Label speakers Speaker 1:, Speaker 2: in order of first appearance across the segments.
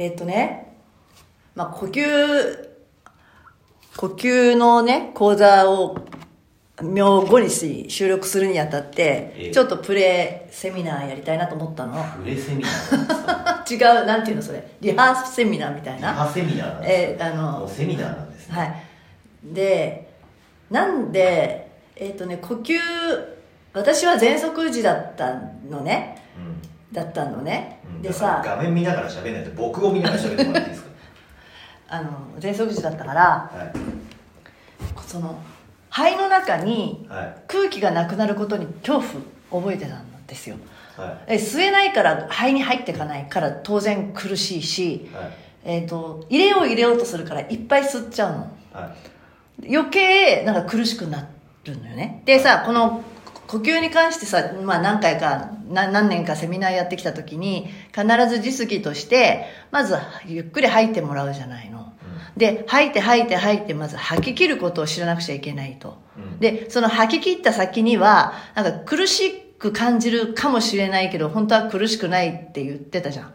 Speaker 1: えっとね、まあ、呼吸、呼吸のね、講座を、明後日収録するにあたっ
Speaker 2: ええ
Speaker 1: て、ちょっとプレイセミナーやりたいなと思ったの。
Speaker 2: プレセミナー？
Speaker 1: 違う、なんていうのそれ。リハーセミナーみたいな。
Speaker 2: リハセミナーなんです
Speaker 1: えーあの
Speaker 2: セミナーなんですね。
Speaker 1: はい。で、なんで、えっ、とね、呼吸、私は喘息時だったのね。だったのね。
Speaker 2: うん。
Speaker 1: でさ、
Speaker 2: 画面見ながら喋んないと僕を見ながら喋ってもらっていいですか？
Speaker 1: あの、喘息時だったから、
Speaker 2: はい。
Speaker 1: その、肺の中に
Speaker 2: はい。
Speaker 1: 空気がなくなることに恐怖覚えてたんですよ。
Speaker 2: はい。
Speaker 1: え吸えないから肺に入っていかないから当然苦しいし、
Speaker 2: はい。
Speaker 1: えっ、と、入れよう入れようとするからいっぱい吸っちゃうの。
Speaker 2: はい。
Speaker 1: 余計なんか苦しくなるのよねでさこの呼吸に関してさ、まあ、何回かな何年かセミナーやってきた時に必ず実技としてまずゆっくり吐いてもらうじゃないの。で吐いて吐いて吐いてまず吐き切ることを知らなくちゃいけないと。
Speaker 2: うん。
Speaker 1: でその吐き切った先にはなんか苦しく感じるかもしれないけど本当は苦しくないって言ってたじゃん。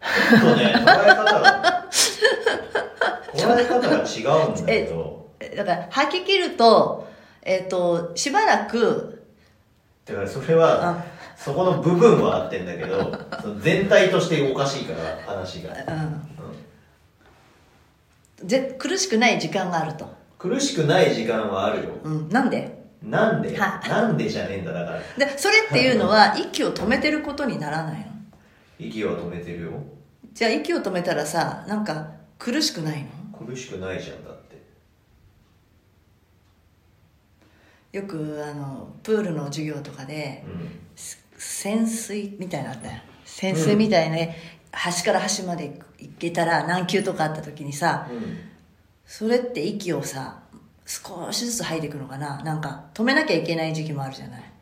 Speaker 2: ちょっとね、捉え方が、捉え方が違うんだけど、
Speaker 1: だから吐き切るとえっ、としばらく
Speaker 2: だからそれは、そこの部分は合ってんだけど、その全体としておかしいから、話が。
Speaker 1: うんぜ苦しくない時間があると、
Speaker 2: 苦しくない時間はあるよ。
Speaker 1: うん、なんで？
Speaker 2: なんで？
Speaker 1: は
Speaker 2: なんでじゃねえんだ、だから。
Speaker 1: でそれっていうのは息を止めてることにならないの？
Speaker 2: 息は止めてるよ。
Speaker 1: じゃあ息を止めたらさなんか苦しくないの？
Speaker 2: 苦しくないじゃん、だって。
Speaker 1: よくあのプールの授業とかで
Speaker 2: うん。
Speaker 1: す潜水みたいなのあったよ潜水みたいなね、端から端まで行けたら何級とかあった時にさ
Speaker 2: うん。
Speaker 1: それって息をさ少しずつ吐いていくのかななんか止めなきゃいけない時期もあるじゃない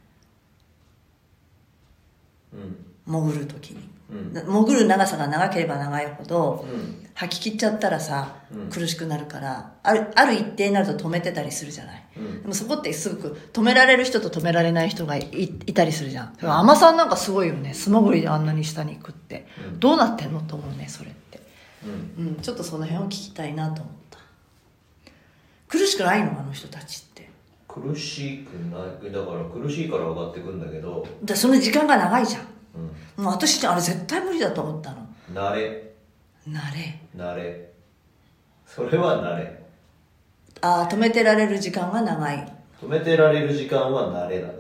Speaker 2: うん。
Speaker 1: 潜る時に
Speaker 2: うん。
Speaker 1: 潜る長さが長ければ長いほど
Speaker 2: うん。
Speaker 1: 吐き切っちゃったらさ、
Speaker 2: うん。
Speaker 1: 苦しくなるからあるある一定になると止めてたりするじゃない？
Speaker 2: うん。
Speaker 1: でもそこってすごく止められる人と止められない人がいいたりするじゃん。だから海さんなんかすごいよね。素潜りであんなに下に行くって、
Speaker 2: うん。
Speaker 1: どうなってんのと思うねそれって。
Speaker 2: うん。
Speaker 1: うんちょっとその辺を聞きたいなと思った。苦しくないの？あの人たちって。
Speaker 2: 苦しくない、だから苦しいから上がってくんだけど、
Speaker 1: でその時間が長いじゃん。
Speaker 2: うん。
Speaker 1: もう私あれ絶対無理だと思ったの。
Speaker 2: 慣れ、
Speaker 1: なれ。
Speaker 2: 慣れ。それは慣れ。
Speaker 1: ああ止めてられる時間が長い。
Speaker 2: 止めてられる時間は慣れだね。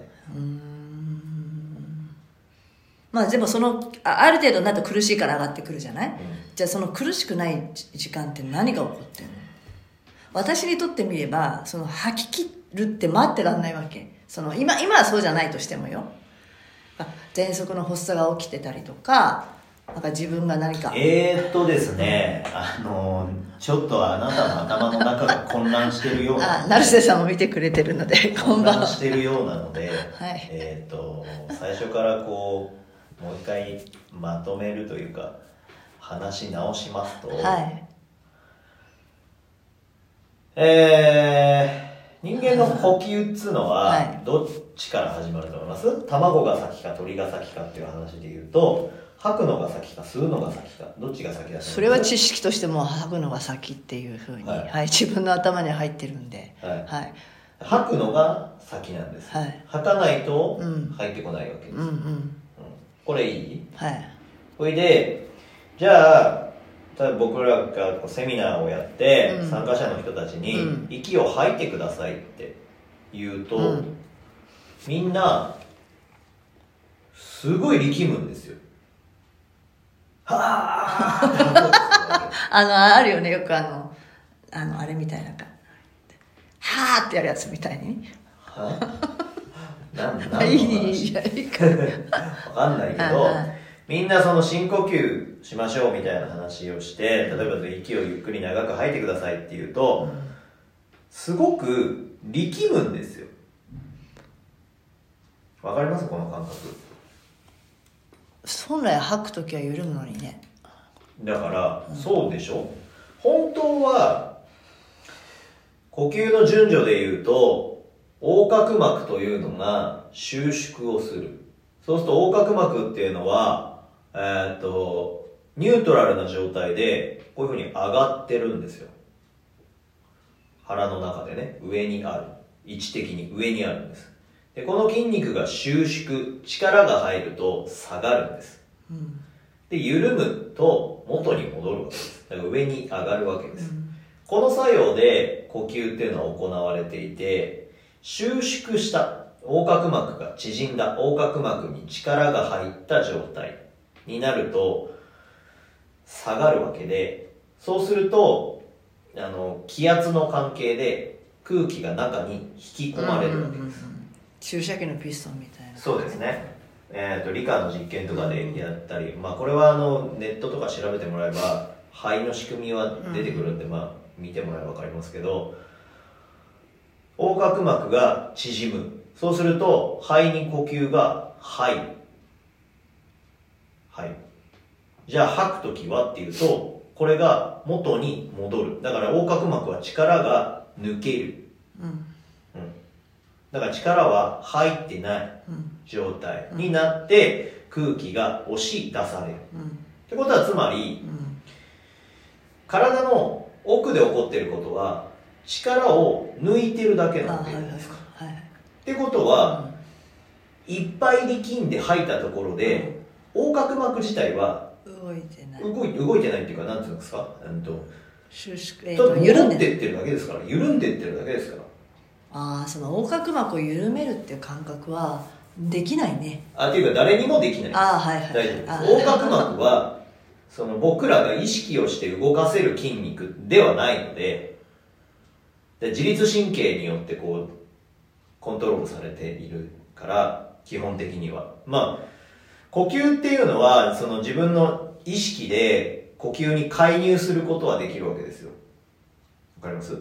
Speaker 1: まあでもそのあある程度になると苦しいから上がってくるじゃない、
Speaker 2: ん。
Speaker 1: じゃあその苦しくないじ時間って何が起こってんの？私にとってみればその吐き切るって待ってらんないわけ。その今今はそうじゃないとしてもよ。あ喘息の発作が起きてたりとかなんか自分が何か。
Speaker 2: えーっとですね、あの、ちょっとあなたの頭の中が混乱してるような。
Speaker 1: あ成瀬さんも見てくれてるので こ
Speaker 2: 混
Speaker 1: んばんは。
Speaker 2: 乱してるようなので、
Speaker 1: はい。
Speaker 2: えーっと、最初からこう、もう一回まとめるというか、話し直しますと、
Speaker 1: はい。
Speaker 2: えー、人間の呼吸っつうのは
Speaker 1: はい。
Speaker 2: どっちから始まると思います？卵が先か鳥が先かっていう話で言うと吐くのが先か吸うのが先かどっちが先だ
Speaker 1: それは知識としても吐くのが先っていうふうに、は
Speaker 2: はい。い
Speaker 1: 自分の頭に入ってるんで、
Speaker 2: はい。
Speaker 1: はい、
Speaker 2: 吐くのが先なんです、
Speaker 1: はい。
Speaker 2: 吐かないと
Speaker 1: うん。
Speaker 2: 入ってこないわけです、
Speaker 1: うんうん。
Speaker 2: うん。これいい？
Speaker 1: はい。
Speaker 2: それでじゃあ例えば僕らがこうセミナーをやって、
Speaker 1: うん。
Speaker 2: 参加者の人たちに、
Speaker 1: うん
Speaker 2: 息を吐いてくださいって言うと、
Speaker 1: うん。
Speaker 2: みんなすごい力むんですよ。はあ
Speaker 1: あのあるよねよくあのあのあれみたいなか。はーってやるやつみたいに。
Speaker 2: けはなんなんの
Speaker 1: いい
Speaker 2: 話
Speaker 1: いやいいから。
Speaker 2: わかんないけどみんなその深呼吸しましょうみたいな話をして例えば息をゆっくり長く吐いてくださいって言うと、すごく力むんですよ。わかります？この感覚。
Speaker 1: 本来吐く時は緩むのにね。
Speaker 2: だから、そうでしょ？本当は呼吸の順序で言うと横隔膜というのが収縮をするそうすると横隔膜っていうのはえーっとニュートラルな状態で、こういう風に上がってるんですよ。腹の中でね、上にある。位置的に上にあるんです。で、この筋肉が収縮、力が入ると下がるんです。
Speaker 1: うん
Speaker 2: で、緩むと元に戻るわけです。だから上に上がるわけです。
Speaker 1: うん
Speaker 2: この作用で呼吸っていうのは行われていて、収縮した横隔膜が縮んだ横隔膜に力が入った状態になると下がるわけで、そうすると、あの、気圧の関係で空気が中に引き込まれるわけです。
Speaker 1: 注射器のピストンみたいな
Speaker 2: そうですね。えー、と理科の実験とかでやったり、まあ、これはあのネットとか調べてもらえば肺の仕組みは出てくるんで、まあ、見てもらえば分かりますけど横隔膜が縮むそうすると肺に呼吸が入る入るじゃあ吐く時はっていうとこれが元に戻る。だから横隔膜は力が抜ける、
Speaker 1: うん。
Speaker 2: うん、だから力は入ってない
Speaker 1: うん。
Speaker 2: 状態になって空気が押し出される。っ
Speaker 1: うん。
Speaker 2: てことはつまり
Speaker 1: うん。
Speaker 2: 体の奥で起こっていることは力を抜いてるだけなわけ
Speaker 1: あはいはいはい。
Speaker 2: ですか。
Speaker 1: はい
Speaker 2: ってことは、いっぱい力んで吐いたところで横隔膜自体は
Speaker 1: 動いてない。
Speaker 2: 動い動いてないっていうかなんていうんですか？うんと
Speaker 1: 収縮えっ、
Speaker 2: ただ
Speaker 1: と緩んで
Speaker 2: 戻ってるだけですから緩んでってるだけですから。
Speaker 1: ああその横隔膜を緩めるっていう感覚はできないね。
Speaker 2: あっていうか誰にもできない。
Speaker 1: ああはいはい。
Speaker 2: 大丈夫です。
Speaker 1: あ
Speaker 2: 横隔膜はその僕らが意識をして動かせる筋肉ではないのでで自律神経によってこうコントロールされているから基本的には。まあ呼吸っていうのはその自分の意識で呼吸に介入することはできるわけですよ。わかります？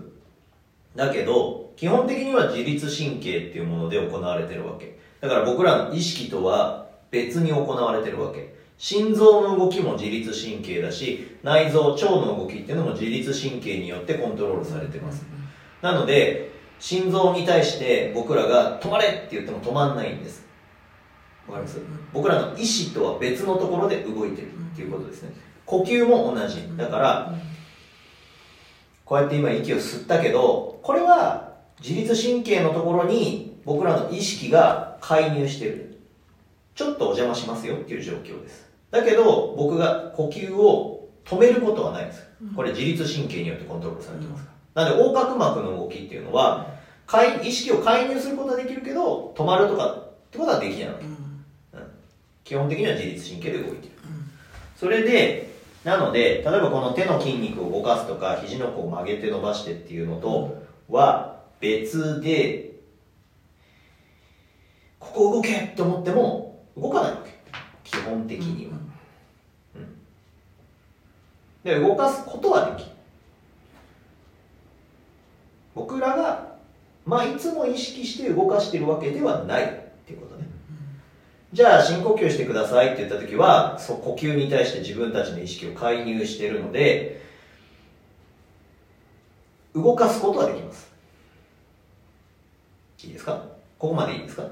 Speaker 2: だけど基本的には自律神経っていうもので行われてるわけ。だから僕らの意識とは別に行われてるわけ。心臓の動きも自律神経だし内臓腸の動きっていうのも自律神経によってコントロールされてます。なので心臓に対して僕らが止まれって言っても止まんないんです。わかります？僕らの意志とは別のところで動いてるっていうことですね。呼吸も同じ。だからこうやって今息を吸ったけどこれは自律神経のところに僕らの意識が介入してる。ちょっとお邪魔しますよっていう状況です。だけど僕が呼吸を止めることはないんです。これ自律神経によってコントロールされてますからなので横隔膜の動きっていうのは介意識を介入することはできるけど止まるとかってことはできないわけ。
Speaker 1: うん。
Speaker 2: 基本的には自律神経で動いているそれでなので例えばこの手の筋肉を動かすとか肘の甲を曲げて伸ばしてっていうのとは別でここ動けって思っても動かないわけ。基本的には、で動かすことはできる僕らがまあいつも意識して動かしてるわけではないっていうことね。じゃあ深呼吸してくださいって言った時はそう呼吸に対して自分たちの意識を介入しているので動かすことはできます。いいですか？ここまでいいですか？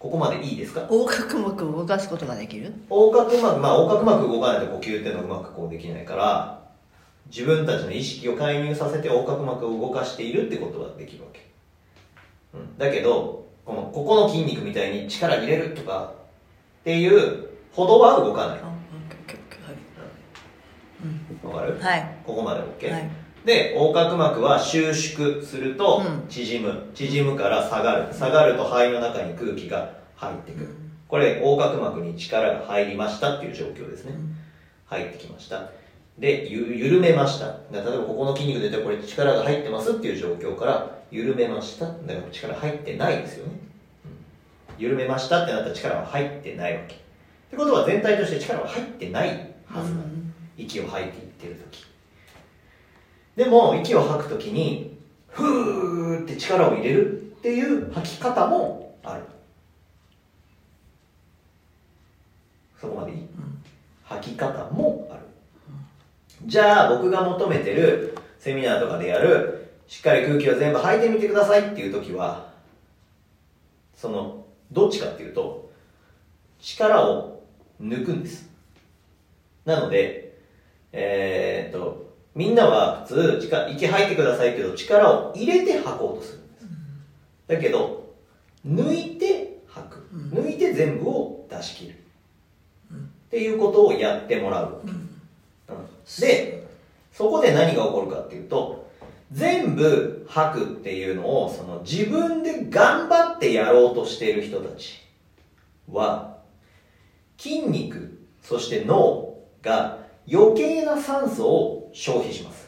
Speaker 2: ここまでいいですか？
Speaker 1: 横隔膜を動かすことができる？
Speaker 2: 横隔膜まあ横隔膜動かないと呼吸っていうのはうまくこうできないから自分たちの意識を介入させて横隔膜を動かしているってことはできるわけ、うん、だけどこのここの筋肉みたいに力入れるとかっていうほどは動かない。わかる？
Speaker 1: はい。
Speaker 2: ここまで OK、
Speaker 1: はい。
Speaker 2: で横隔膜は収縮すると
Speaker 1: うん。
Speaker 2: 縮む、縮むから下がる。下がると肺の中に空気が入ってくる、
Speaker 1: うん。
Speaker 2: これ横隔膜に力が入りましたっていう状況ですね、
Speaker 1: うん。
Speaker 2: 入ってきましたでゆ緩めました。例えばここの筋肉でこれ力が入ってますっていう状況から緩めました。だから力入ってないですよね、うん。緩めましたってなったら力は入ってないわけ。ってことは全体として力は入ってないはずなの、
Speaker 1: うん。
Speaker 2: 息を吐いていってる時。でも息を吐く時にふーって力を入れるっていう吐き方もある。そこまでいい、吐き方もある、じゃあ僕が求めてるセミナーとかでやるしっかり空気を全部吐いてみてくださいっていう時はそのどっちかっていうと力を抜くんですなので、えーっと、みんなは普通、力息吐いてくださいけど、力を入れて吐こうとするんです。だけど、抜いて吐く。抜いて全部を出し切る。っていうことをやってもらう。で、そこで何が起こるかっていうと、全部吐くっていうのを、その自分で頑張ってやろうとしている人たちは、筋肉、そして脳が余計な酸素を消費します。